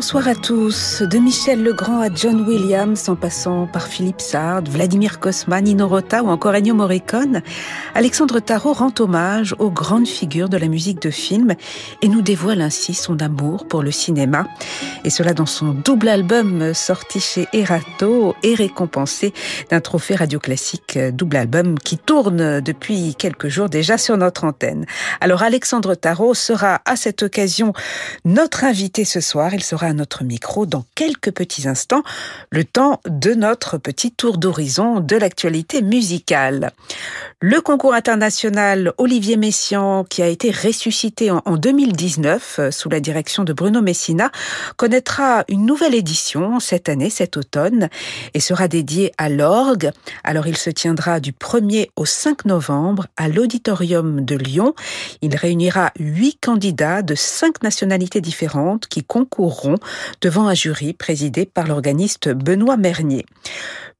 Bonsoir à tous. De Michel Legrand à John Williams, en passant par Philippe Sard, Vladimir Kosman, Nino Rota ou encore Ennio Morricone, Alexandre Tarot rend hommage aux grandes figures de la musique de film et nous dévoile ainsi son amour pour le cinéma. Et cela dans son double album sorti chez Erato et récompensé d'un trophée radio classique double album qui tourne depuis quelques jours déjà sur notre antenne. Alors Alexandre Tarot sera à cette occasion notre invité ce soir. Il sera notre micro dans quelques petits instants, le temps de notre petit tour d'horizon de l'actualité musicale. Le concours international Olivier Messiaen, qui a été ressuscité en 2019 euh, sous la direction de Bruno Messina, connaîtra une nouvelle édition cette année, cet automne, et sera dédié à l'orgue. Alors il se tiendra du 1er au 5 novembre à l'auditorium de Lyon. Il réunira huit candidats de cinq nationalités différentes qui concourront devant un jury présidé par l'organiste Benoît Mernier.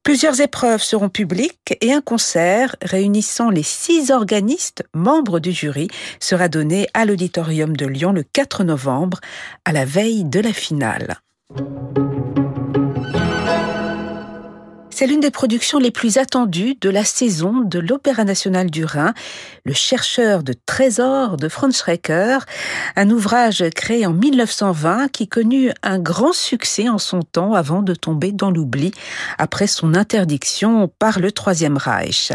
Plusieurs épreuves seront publiques et un concert réunissant les six organistes membres du jury sera donné à l'auditorium de Lyon le 4 novembre, à la veille de la finale. C'est l'une des productions les plus attendues de la saison de l'Opéra national du Rhin, Le chercheur de trésors de Franz Schrecker, un ouvrage créé en 1920 qui connut un grand succès en son temps avant de tomber dans l'oubli après son interdiction par le Troisième Reich.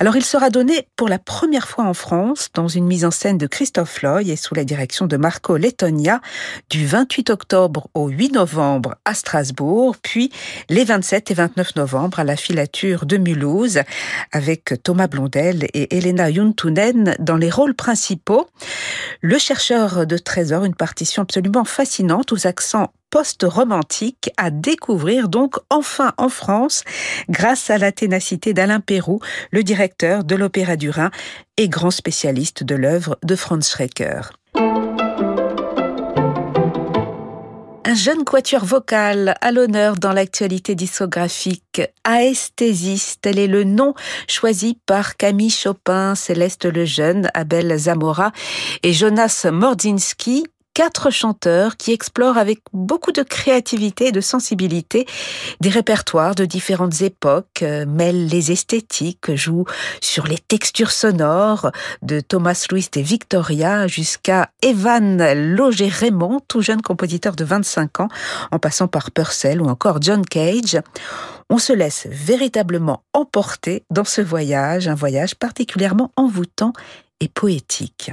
Alors il sera donné pour la première fois en France dans une mise en scène de Christophe Loy et sous la direction de Marco Lettonia du 28 octobre au 8 novembre à Strasbourg, puis les 27 et 29 novembre à la filature de Mulhouse avec Thomas Blondel et Elena Juntunen dans les rôles principaux. Le chercheur de trésors, une partition absolument fascinante aux accents post-romantiques à découvrir donc enfin en France grâce à la ténacité d'Alain Pérou, le directeur de l'Opéra du Rhin et grand spécialiste de l'œuvre de Franz Schrecker. Un jeune quatuor vocal à l'honneur dans l'actualité discographique. Aesthesis, tel est le nom choisi par Camille Chopin, Céleste Lejeune, Abel Zamora et Jonas Mordzinski, quatre chanteurs qui explorent avec beaucoup de créativité et de sensibilité des répertoires de différentes époques, euh, mêlent les esthétiques, jouent sur les textures sonores de Thomas Louis et Victoria jusqu'à Evan Loger Raymond, tout jeune compositeur de 25 ans, en passant par Purcell ou encore John Cage. On se laisse véritablement emporter dans ce voyage, un voyage particulièrement envoûtant et poétique.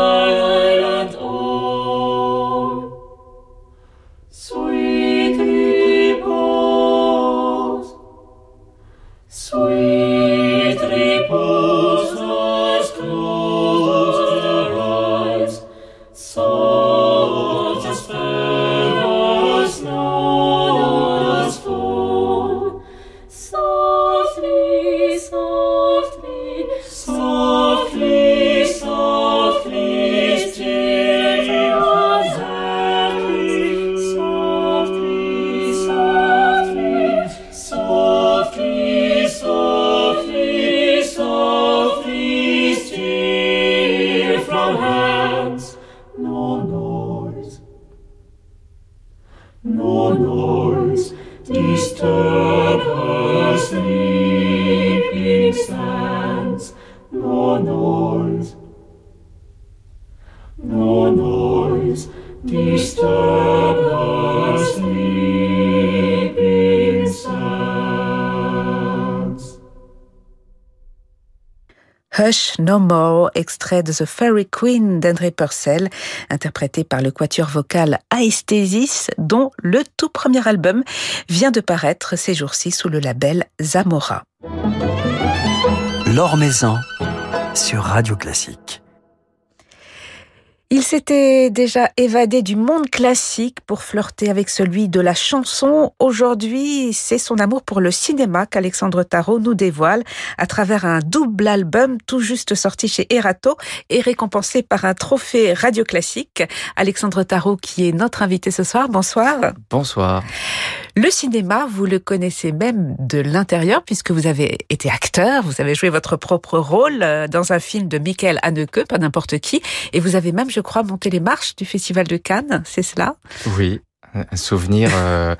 Hush No More, extrait de The Fairy Queen d'André Purcell, interprété par le quatuor vocal Aesthesis, dont le tout premier album vient de paraître ces jours-ci sous le label Zamora. L'Or Maison sur Radio Classique. Il s'était déjà évadé du monde classique pour flirter avec celui de la chanson. Aujourd'hui, c'est son amour pour le cinéma qu'Alexandre Tarot nous dévoile à travers un double album tout juste sorti chez Erato et récompensé par un trophée radio classique. Alexandre Tarot qui est notre invité ce soir. Bonsoir. Bonsoir. Le cinéma, vous le connaissez même de l'intérieur puisque vous avez été acteur, vous avez joué votre propre rôle euh, dans un film de Michael Haneke, pas n'importe qui, et vous avez même, je crois, monté les marches du Festival de Cannes, c'est cela? Oui, un souvenir euh,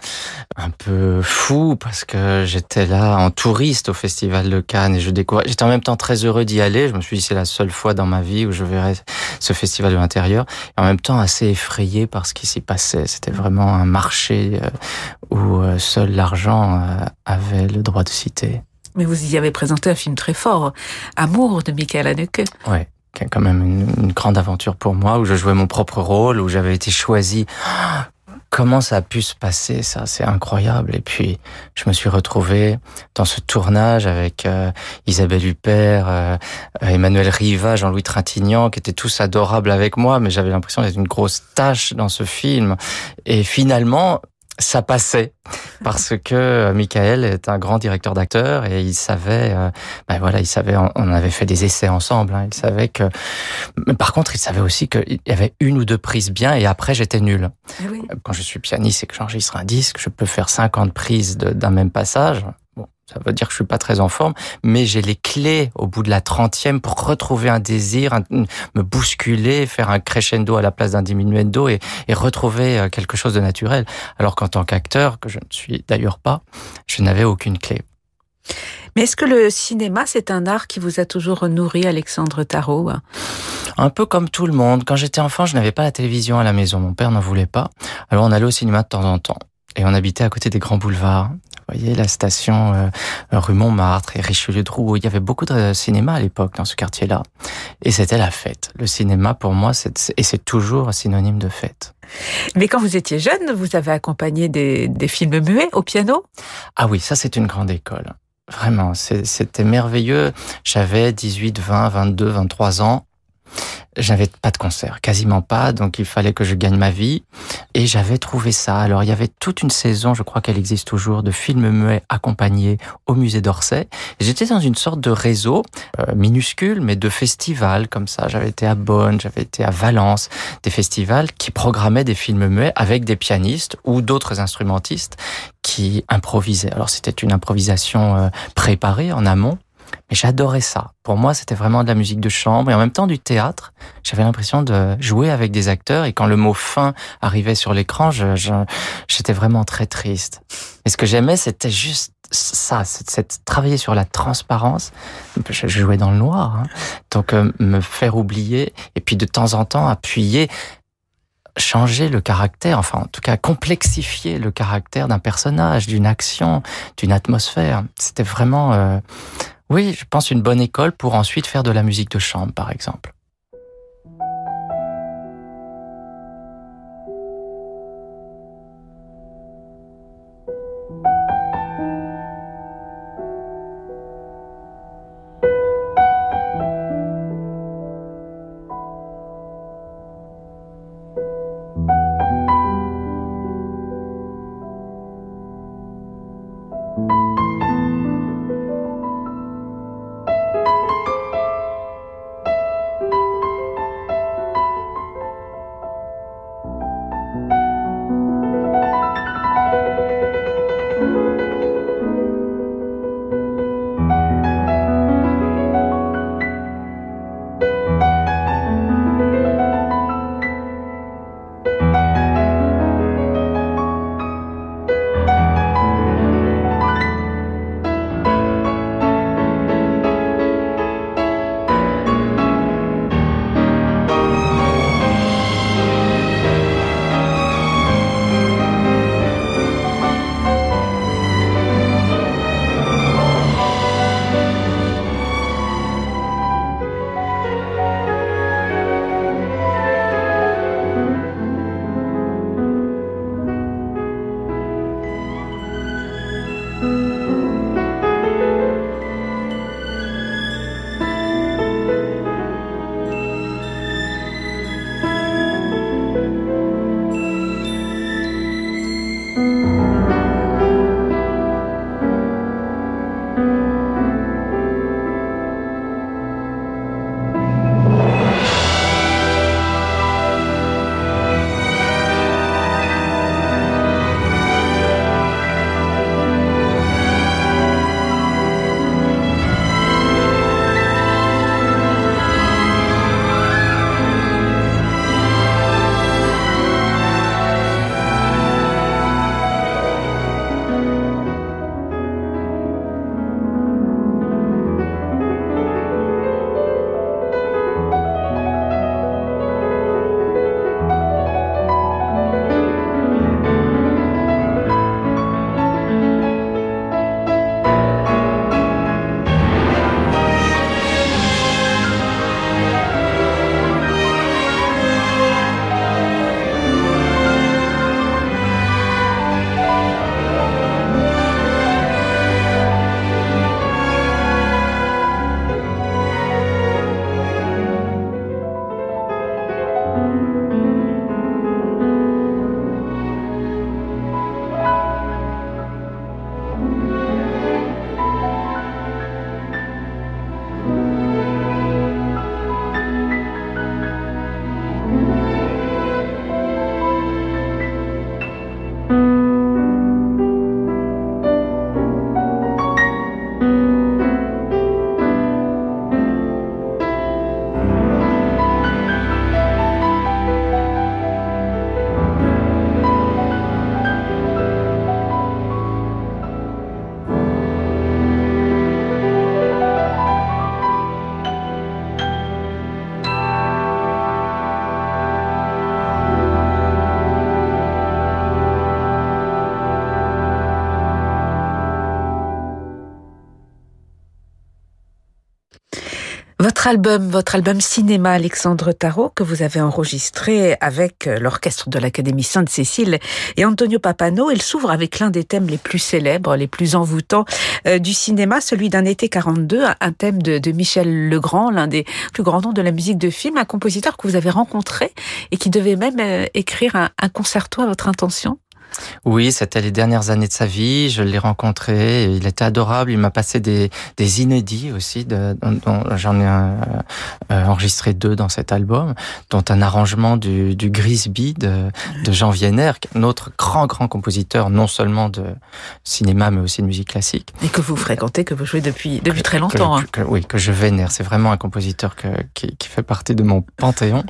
un peu fou parce que j'étais là en touriste au festival de Cannes et je découvrais. J'étais en même temps très heureux d'y aller. Je me suis dit c'est la seule fois dans ma vie où je verrai ce festival de l'intérieur et en même temps assez effrayé par ce qui s'y passait. C'était vraiment un marché euh, où euh, seul l'argent avait le droit de citer. Mais vous y avez présenté un film très fort, Amour de Michael Haneke. Ouais quand même une, une, grande aventure pour moi, où je jouais mon propre rôle, où j'avais été choisi. Comment ça a pu se passer ça? C'est incroyable. Et puis je me suis retrouvé dans ce tournage avec euh, Isabelle Huppert euh, Emmanuel Riva Jean-Louis Trintignant qui étaient tous adorables avec moi mais j'avais l'impression d'être une grosse tâche dans ce film. Et finalement ça passait parce que euh, Michael est un grand directeur d'acteurs et il savait, euh, ben voilà, il savait, on avait fait des essais ensemble. Hein, il savait que, mais par contre, il savait aussi qu'il y avait une ou deux prises bien et après j'étais nul. Eh oui. Quand je suis pianiste et que j'enregistre un disque, je peux faire 50 prises d'un même passage. Ça veut dire que je suis pas très en forme, mais j'ai les clés au bout de la trentième pour retrouver un désir, me bousculer, faire un crescendo à la place d'un diminuendo et, et retrouver euh, quelque chose de naturel. Alors qu'en tant qu'acteur, que je ne suis d'ailleurs pas, je n'avais aucune clé. Mais est-ce que le cinéma, c'est un art qui vous a toujours nourri, Alexandre Tarot? Un peu comme tout le monde. Quand j'étais enfant, je n'avais pas la télévision à la maison. Mon père n'en voulait pas. Alors on allait au cinéma de temps en temps. Et on habitait à côté des grands boulevards. Vous voyez, la station euh, rue Montmartre et Richelieu-Drouot. Il y avait beaucoup de cinéma à l'époque dans ce quartier-là. Et c'était la fête. Le cinéma, pour moi, c'est, et c'est toujours synonyme de fête. Mais quand vous étiez jeune, vous avez accompagné des, des films muets au piano? Ah oui, ça c'est une grande école. Vraiment, c'était merveilleux. J'avais 18, 20, 22, 23 ans. J'avais pas de concert, quasiment pas, donc il fallait que je gagne ma vie. Et j'avais trouvé ça. Alors il y avait toute une saison, je crois qu'elle existe toujours, de films muets accompagnés au musée d'Orsay. J'étais dans une sorte de réseau euh, minuscule, mais de festivals comme ça. J'avais été à Bonn, j'avais été à Valence, des festivals qui programmaient des films muets avec des pianistes ou d'autres instrumentistes qui improvisaient. Alors c'était une improvisation euh, préparée en amont mais j'adorais ça. Pour moi, c'était vraiment de la musique de chambre et en même temps du théâtre. J'avais l'impression de jouer avec des acteurs et quand le mot fin arrivait sur l'écran, j'étais je, vraiment très triste. Et ce que j'aimais, c'était juste ça, c'est travailler sur la transparence. Je jouais dans le noir, hein. donc euh, me faire oublier et puis de temps en temps appuyer changer le caractère, enfin en tout cas complexifier le caractère d'un personnage, d'une action, d'une atmosphère. C'était vraiment euh, oui, je pense une bonne école pour ensuite faire de la musique de chambre, par exemple. Votre album, votre album cinéma Alexandre Tarot que vous avez enregistré avec euh, l'orchestre de l'Académie Sainte-Cécile et Antonio Papano, il s'ouvre avec l'un des thèmes les plus célèbres, les plus envoûtants euh, du cinéma, celui d'un été 42, un thème de, Michel Legrand, l'un des plus grands noms de la musique de film, un compositeur que vous avez rencontré et qui devait même euh, écrire un concerto à votre intention. Oui, c'était les dernières années de sa vie. Je l'ai rencontré. Il était adorable. Il m'a passé des, des inédits aussi. De, J'en ai euh, enregistré deux dans cet album, dont un arrangement du, du Grisby de, de Jean Vienner, notre grand, grand compositeur, non seulement de cinéma, mais aussi de musique classique. Et que vous fréquentez, que vous jouez depuis, depuis très longtemps. Que, hein. que, oui, que je vénère. C'est vraiment un compositeur que, qui, qui fait partie de mon panthéon.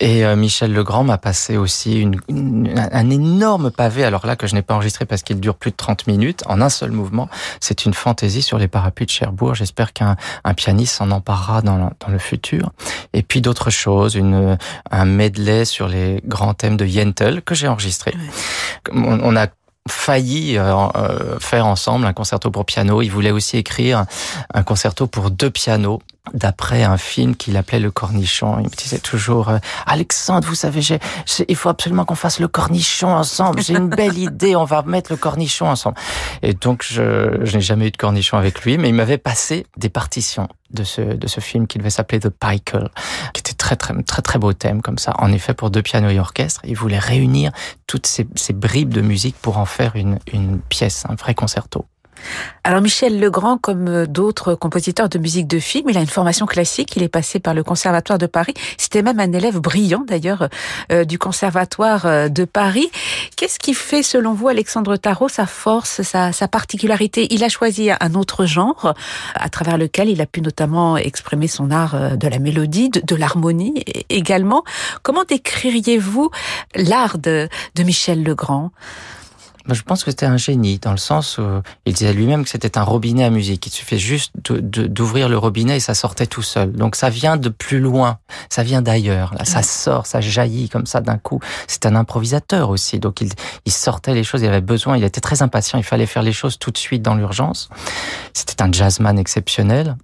Et euh, Michel Legrand m'a passé aussi une, une, un énorme pavé, alors là que je n'ai pas enregistré parce qu'il dure plus de 30 minutes, en un seul mouvement. C'est une fantaisie sur les parapluies de Cherbourg. J'espère qu'un un pianiste s'en emparera dans, dans le futur. Et puis d'autres choses, une, un medley sur les grands thèmes de Yentl que j'ai enregistré. On, on a failli euh, euh, faire ensemble un concerto pour piano. Il voulait aussi écrire un concerto pour deux pianos d'après un film qu'il appelait Le Cornichon. Il me disait toujours euh, Alexandre, vous savez, j'ai, il faut absolument qu'on fasse le cornichon ensemble. J'ai une belle idée, on va mettre le cornichon ensemble. Et donc, je, je n'ai jamais eu de cornichon avec lui, mais il m'avait passé des partitions de ce, de ce film qui devait s'appeler The Pikel, qui était très, très, très, très beau thème comme ça. En effet, pour deux pianos et orchestre, il voulait réunir toutes ces, ces bribes de musique pour en faire une, une pièce, un vrai concerto. Alors Michel Legrand, comme d'autres compositeurs de musique de film, il a une formation classique. Il est passé par le Conservatoire de Paris. C'était même un élève brillant d'ailleurs euh, du Conservatoire euh, de Paris. Qu'est-ce qui fait, selon vous, Alexandre Tarot, sa force, sa, particularité? Il a choisi un autre genre à travers lequel il a pu notamment exprimer son art euh, de la mélodie, de, l'harmonie également. Comment décririez-vous l'art de Michel Legrand? Je pense que c'était un génie, dans le sens où il disait lui-même que c'était un robinet à musique. Il suffit juste d'ouvrir le robinet et ça sortait tout seul. Donc ça vient de plus loin, ça vient d'ailleurs. Là, ça sort, ça jaillit comme ça d'un coup. C'est un improvisateur aussi, donc il, il sortait les choses. Il avait besoin, il était très impatient. Il fallait faire les choses tout de suite dans l'urgence. C'était un jazzman exceptionnel.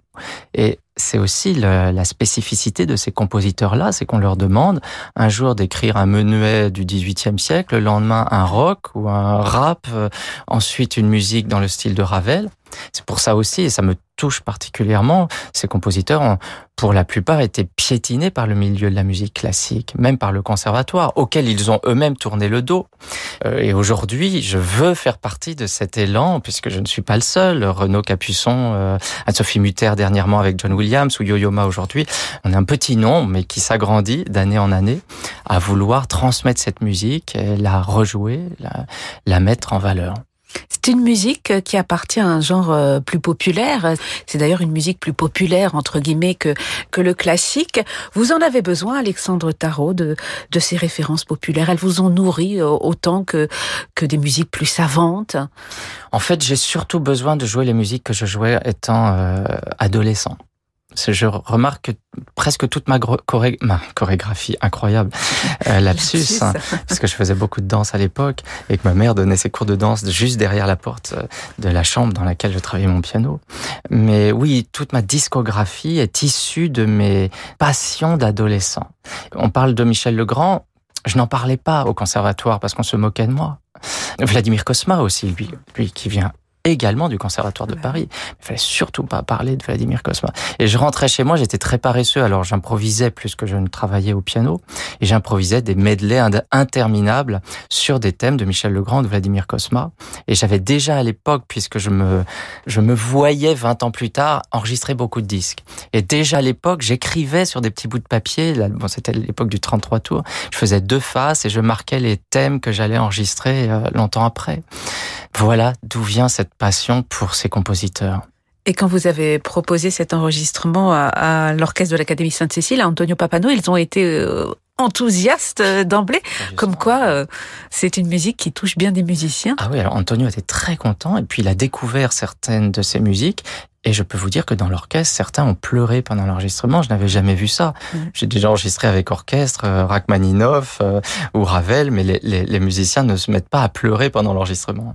Et c'est aussi la spécificité de ces compositeurs-là, c'est qu'on leur demande un jour d'écrire un menuet du XVIIIe siècle, le lendemain un rock ou un rap, euh, ensuite une musique dans le style de Ravel. C'est pour ça aussi, et ça me touche particulièrement, ces compositeurs ont, pour la plupart, été piétinés par le milieu de la musique classique, même par le conservatoire, auquel ils ont eux-mêmes tourné le dos. Euh, et aujourd'hui, je veux faire partie de cet élan, puisque je ne suis pas le seul. Renaud Capuçon, euh, Anne-Sophie Mutter dernièrement avec John Williams ou Yo-Yo Ma aujourd'hui. On est un petit nom, mais qui s'agrandit d'année en année à vouloir transmettre cette musique, la rejouer, la mettre en valeur. C'est une musique qui appartient à un genre euh, plus populaire. C'est d'ailleurs une musique plus populaire, entre guillemets, que, que le classique. Vous en avez besoin, Alexandre Tarot, de, de ces références populaires. Elles vous ont nourri euh, autant que, que des musiques plus savantes. En fait, j'ai surtout besoin de jouer les musiques que je jouais étant euh, adolescent je remarque que presque toute ma, choré ma chorégraphie incroyable, euh, lapsus, hein, parce que je faisais beaucoup de danse à l'époque et que ma mère donnait ses cours de danse juste derrière la porte euh, de la chambre dans laquelle je travaillais mon piano. Mais oui, toute ma discographie est issue de mes passions d'adolescent. On parle de Michel Legrand, je n'en parlais pas au conservatoire parce qu'on se moquait de moi. Vladimir Kosma aussi, lui, lui qui vient également du Conservatoire de Paris. Il fallait surtout pas parler de Vladimir Kosma. Et je rentrais chez moi, j'étais très paresseux, alors j'improvisais plus que je ne travaillais au piano, et j'improvisais des medleys interminables sur des thèmes de Michel Legrand, de Vladimir Kosma. Et j'avais déjà à l'époque, puisque je me, je me voyais 20 ans plus tard, enregistrer beaucoup de disques. Et déjà à l'époque, j'écrivais sur des petits bouts de papier, là, bon, c'était l'époque du 33 tours, je faisais deux faces et je marquais les thèmes que j'allais enregistrer euh, longtemps après. Voilà d'où vient cette passion pour ces compositeurs. Et quand vous avez proposé cet enregistrement à, à l'orchestre de l'Académie Sainte-Cécile, à Antonio Papano, ils ont été euh, enthousiastes euh, d'emblée, comme quoi euh, c'est une musique qui touche bien des musiciens. Ah oui, alors Antonio était très content et puis il a découvert certaines de ses musiques et je peux vous dire que dans l'orchestre, certains ont pleuré pendant l'enregistrement. Je n'avais jamais vu ça. Mmh. J'ai déjà enregistré avec orchestre, euh, Rachmaninoff euh, ou Ravel, mais les, les, les musiciens ne se mettent pas à pleurer pendant l'enregistrement.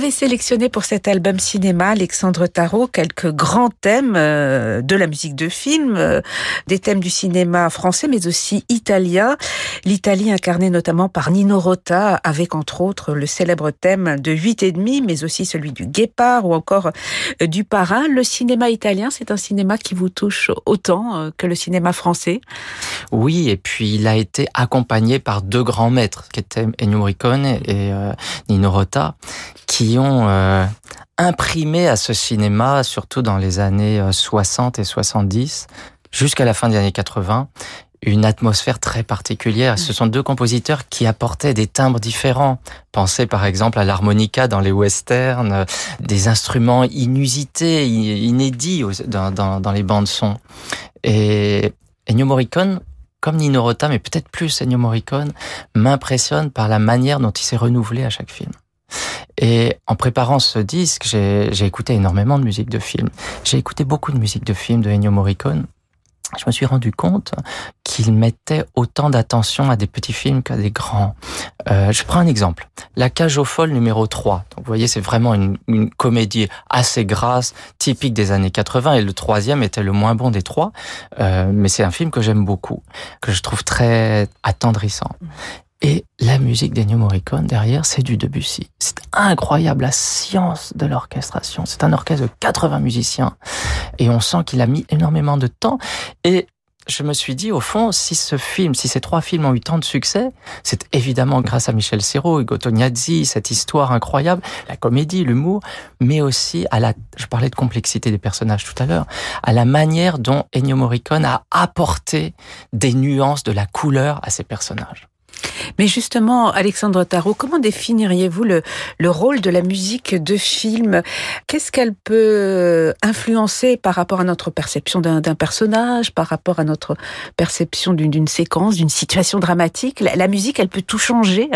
Avez sélectionné pour cet album cinéma, Alexandre Tarot, quelques grands thèmes euh, de la musique de film, euh, des thèmes du cinéma français, mais aussi italien. L'Italie incarnée notamment par Nino Rota, avec entre autres le célèbre thème de Huit et demi, mais aussi celui du Guépard ou encore euh, du Parrain. Le cinéma italien, c'est un cinéma qui vous touche autant que le cinéma français? Oui, et puis il a été accompagné par deux grands maîtres, qui étaient Ennio Morricone et Nino Rota qui ont euh, imprimé à ce cinéma, surtout dans les années 60 euh, et 70, jusqu'à la fin des années 80, une atmosphère très particulière. Ce sont deux compositeurs qui apportaient des timbres différents. Pensez par exemple à l'harmonica dans les westerns, euh, des instruments inusités, inédits dans, dans, les bandes son. Et Ennio Morricone, comme Nino Rota, mais peut-être plus Ennio Morricone, m'impressionne par la manière dont il s'est renouvelé à chaque film. Et en préparant ce disque, j'ai écouté énormément de musique de film. J'ai écouté beaucoup de musique de film de Ennio Morricone. Je me suis rendu compte qu'il mettait autant d'attention à des petits films qu'à des grands. Euh, je prends un exemple. La cage aux folles numéro 3. Donc, vous voyez, c'est vraiment une, comédie assez grasse, typique des années 80, et le troisième était le moins bon des trois. Euh, mais c'est un film que j'aime beaucoup, que je trouve très attendrissant. Et la musique d'Ennio Morricone derrière, c'est du Debussy. C'est incroyable la science de l'orchestration. C'est un orchestre de 80 musiciens et on sent qu'il a mis énormément de temps. Et je me suis dit, au fond, si ce film, si ces trois films ont eu tant de succès, c'est évidemment grâce à Michel Serrault, Hugo Tognazzi, cette histoire incroyable, la comédie, l'humour, mais aussi à la, je parlais de complexité des personnages tout à l'heure, à la manière dont Ennio Morricone a apporté des nuances de la couleur à ces personnages. Mais justement, Alexandre Tarot, comment définiriez-vous le, le rôle de la musique de film? Qu'est-ce qu'elle peut influencer par rapport à notre perception d'un personnage, par rapport à notre perception d'une séquence, d'une situation dramatique? La, la, musique, elle peut tout changer?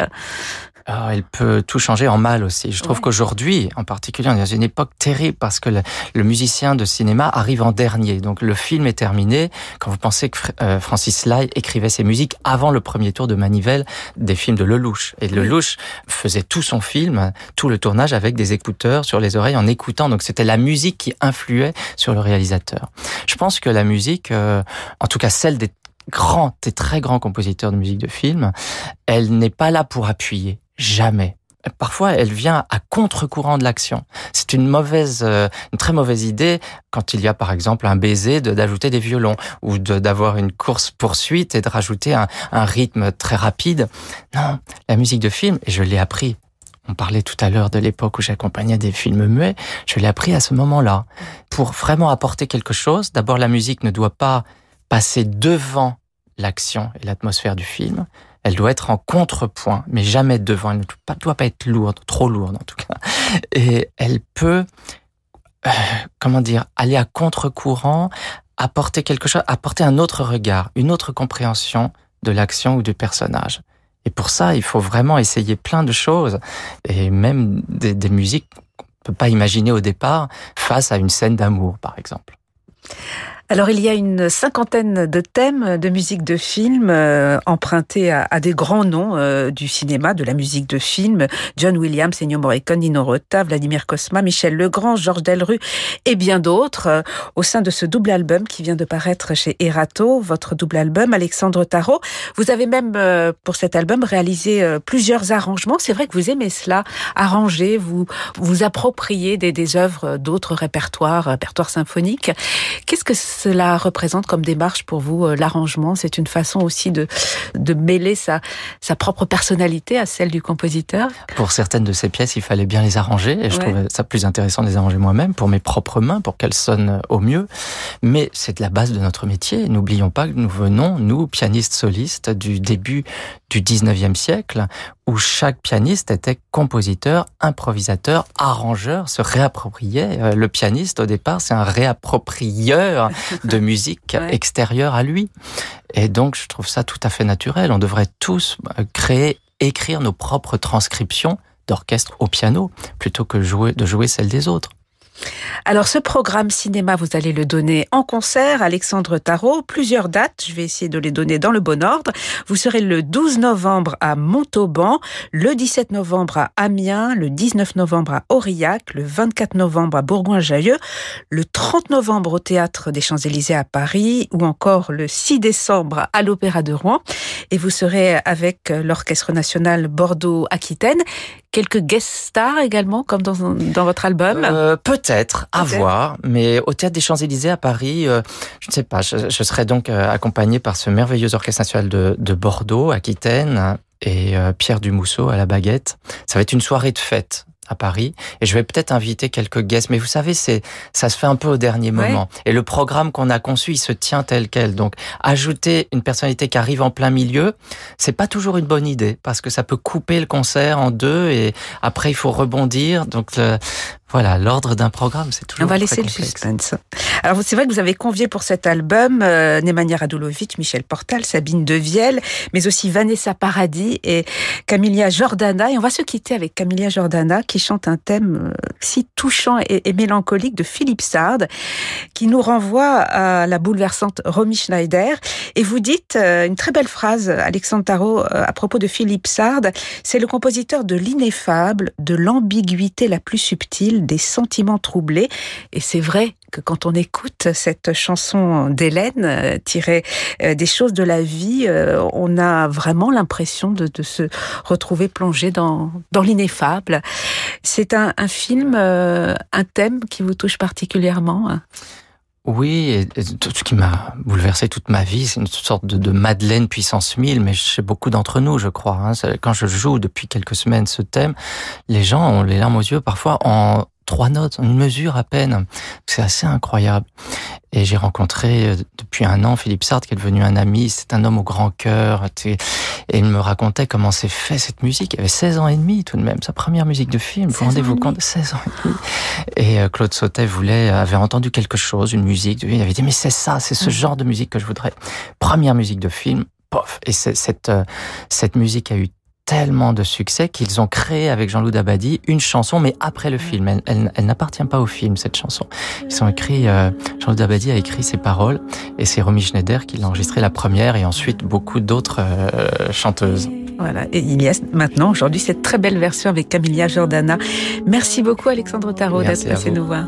Ah, elle peut tout changer en mal aussi. Je trouve qu'aujourd'hui, en particulier, on est dans une époque terrible parce que le, musicien de cinéma arrive en dernier. Donc le film est terminé. Quand vous pensez que euh, Francis Lai écrivait ses musiques avant le premier tour de manivelle des films de Lelouch. Et Lelouch faisait tout son film, tout le tournage avec des écouteurs sur les oreilles en écoutant. Donc c'était la musique qui influait sur le réalisateur. Je pense que la musique, euh, en tout cas celle des grands et très grands compositeurs de musique de film, elle n'est pas là pour appuyer jamais. Parfois, elle vient à contre-courant de l'action. C'est une mauvaise, euh, une très mauvaise idée quand il y a par exemple un baiser d'ajouter des violons ou d'avoir une course poursuite et de rajouter un, un rythme très rapide. Non, la musique de film, et je l'ai appris on parlait tout à l'heure de l'époque où j'accompagnais des films muets. Je l'ai appris à ce moment-là. Pour vraiment apporter quelque chose, d'abord la musique ne doit pas passer devant l'action et l'atmosphère du film. Elle doit être en contrepoint, mais jamais devant. Elle ne doit pas être lourde, trop lourde en tout cas. Et elle peut, euh, comment dire, aller à contre-courant, apporter quelque chose, apporter un autre regard, une autre compréhension de l'action ou du personnage. Et pour ça, il faut vraiment essayer plein de choses, et même des, des musiques qu'on peut pas imaginer au départ face à une scène d'amour, par exemple. Alors il y a une cinquantaine de thèmes de musique de film euh, empruntés à, à, des grands noms euh, du cinéma, de la musique de film. John Williams, Ennio Morricone, Nino Rota, Vladimir Kosma, Michel Legrand, Georges Delru et bien d'autres euh, au sein de ce double album qui vient de paraître chez Erato, votre double album Alexandre Tarot. Vous avez même pour cet album réalisé plusieurs arrangements. C'est vrai que vous aimez cela, arranger, vous vous approprier des, des œuvres d'autres répertoires, répertoires symphoniques. Qu'est-ce que cela représente comme démarche pour vous euh, l'arrangement C'est une façon aussi de, de mêler sa, sa propre personnalité à celle du compositeur Pour certaines de ces pièces, il fallait bien les arranger et je trouvais ça plus intéressant de les arranger moi-même pour mes propres mains, pour qu'elles sonnent au mieux. Mais c'est la base de notre métier. N'oublions pas que nous venons, nous, pianistes solistes, du début du 19e siècle, où chaque pianiste était compositeur, improvisateur, arrangeur, se réappropriait. Euh, le pianiste, au départ, c'est un réapproprieur de musique extérieure à lui. Et donc, je trouve ça tout à fait naturel. On devrait tous euh, créer, écrire nos propres transcriptions d'orchestre au piano, plutôt que jouer, de jouer celles des autres. Alors ce programme cinéma, vous allez le donner en concert, Alexandre Tarot, plusieurs dates, je vais essayer de les donner dans le bon ordre. Vous serez le 12 novembre à Montauban, le 17 novembre à Amiens, le 19 novembre à Aurillac, le 24 novembre à Bourgoin-Jallieu, le 30 novembre au Théâtre des Champs-Élysées à Paris ou encore le 6 décembre à l'Opéra de Rouen. Et vous serez avec l'Orchestre national Bordeaux-Aquitaine quelques guest stars également, comme dans, dans votre album euh, Peut-être, à voir. Mais au Théâtre des Champs-Élysées à Paris, euh, je ne sais pas, je, je serai donc euh, accompagné par ce merveilleux Orchestre national de, de Bordeaux, Aquitaine, et Pierre Dumousseau à la baguette. Ça va être une soirée de fête à Paris. Et je vais peut-être inviter quelques guests mais vous savez c'est ça se fait un peu au dernier moment. Et le programme qu'on a conçu il se tient tel quel. Donc ajouter une personnalité qui arrive en plein milieu c'est pas toujours une bonne idée parce que ça peut couper le concert en deux et après il faut rebondir. Donc le, voilà, l'ordre d'un programme, c'est toujours On va laisser complexe. le suspense. Alors, c'est vrai que vous avez convié pour cet album euh, Nemanja Radulovic, Michel Portal, Sabine Devielle, mais aussi Vanessa Paradis et Camilla Jordana. Et on va se quitter avec Camilla Jordana qui chante un thème euh, si touchant et, et, mélancolique de Philippe Sard, qui nous renvoie à la bouleversante Romy Schneider. Et vous dites euh, une très belle phrase, Alexandre Tarot, euh, à propos de Philippe Sard. C'est le compositeur de l'ineffable, de l'ambiguïté la plus subtile, des sentiments troublés. Et c'est vrai que quand on écoute cette chanson d'Hélène, euh, tirée euh, des choses de la vie, euh, on a vraiment l'impression de, se retrouver plongé dans, dans l'ineffable. C'est un, film, un thème qui vous touche particulièrement hein? Oui, tout ce qui m'a bouleversé toute ma vie, c'est une sorte de, de, Madeleine puissance 1000, mais chez beaucoup d'entre nous, je crois. Hein, quand je joue depuis quelques semaines ce thème, les gens ont les larmes aux yeux parfois en trois notes, une mesure à peine. C'est assez incroyable. Et j'ai rencontré depuis un an Philippe Sartre, qui est devenu un ami. C'est un homme au grand cœur. Et il me racontait comment s'est fait cette musique. Il avait 16 ans et demi tout de même. Sa première musique de film. Vous rendez-vous compte? 16 ans et demi. Et euh, Claude Sautet voulait, avait entendu quelque chose, une musique. Il avait dit, mais c'est ça, c'est ce genre de musique que je voudrais. Première musique de film. Pof. Et cette, euh, cette musique a eu tellement de succès qu'ils ont créé avec Jean-Loup Dabadi une chanson, mais après le film. Elle, elle, elle n'appartient pas au film, cette chanson. Ils ont écrit, euh, Jean-Loup Dabadi a écrit ses paroles et c'est Romy Schneider qui l'a enregistré la première et ensuite beaucoup d'autres euh, chanteuses. Voilà, et il y a maintenant aujourd'hui cette très belle version avec Camilla Jordana. Merci beaucoup Alexandre Tarot d'être passé nous voir.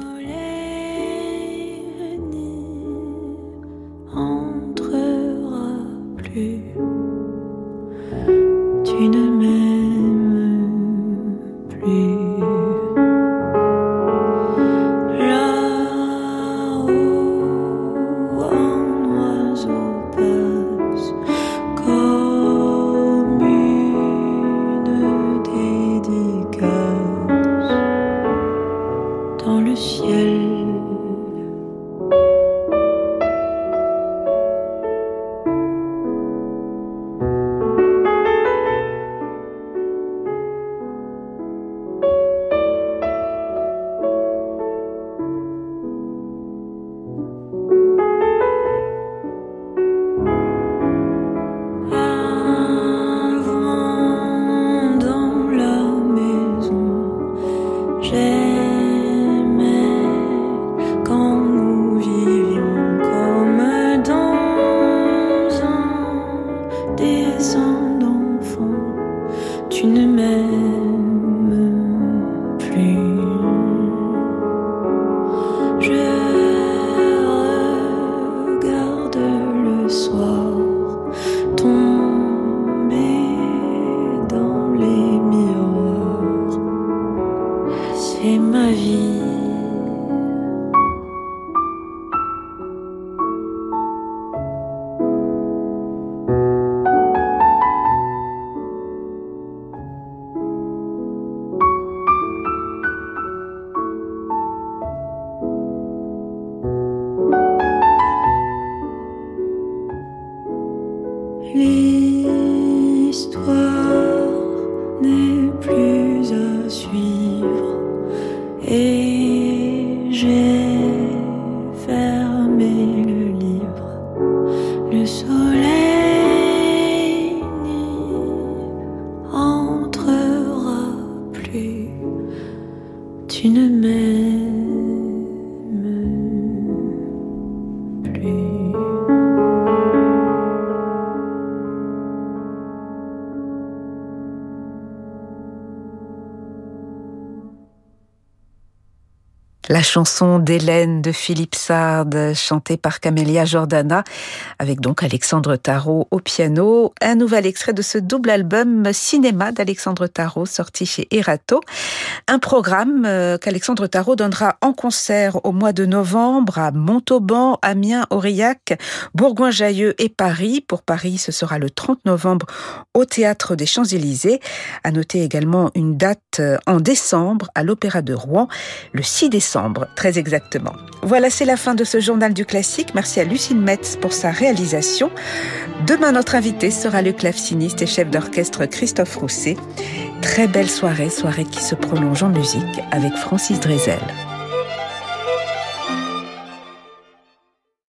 Tu ne m'aimes plus. Là La chanson d'Hélène de Philippe Sard, chantée par Camélia Jordana, avec donc Alexandre Tarot au piano. Un nouvel extrait de ce double album cinéma d'Alexandre Tarot, sorti chez Erato. Un programme euh, qu'Alexandre Tarot donnera en concert au mois de novembre à Montauban, Amiens, Aurillac, Bourgoin-Jailleux et Paris. Pour Paris, ce sera le 30 novembre au Théâtre des Champs-Élysées. À noter également une date euh, en décembre à l'Opéra de Rouen, le 6 décembre très exactement. Voilà, c'est la fin de ce journal du classique. Merci à Lucine Metz pour sa réalisation. Demain, notre invité sera le claveciniste et chef d'orchestre Christophe Rousset. Très belle soirée, soirée qui se prolonge en musique avec Francis Drezel.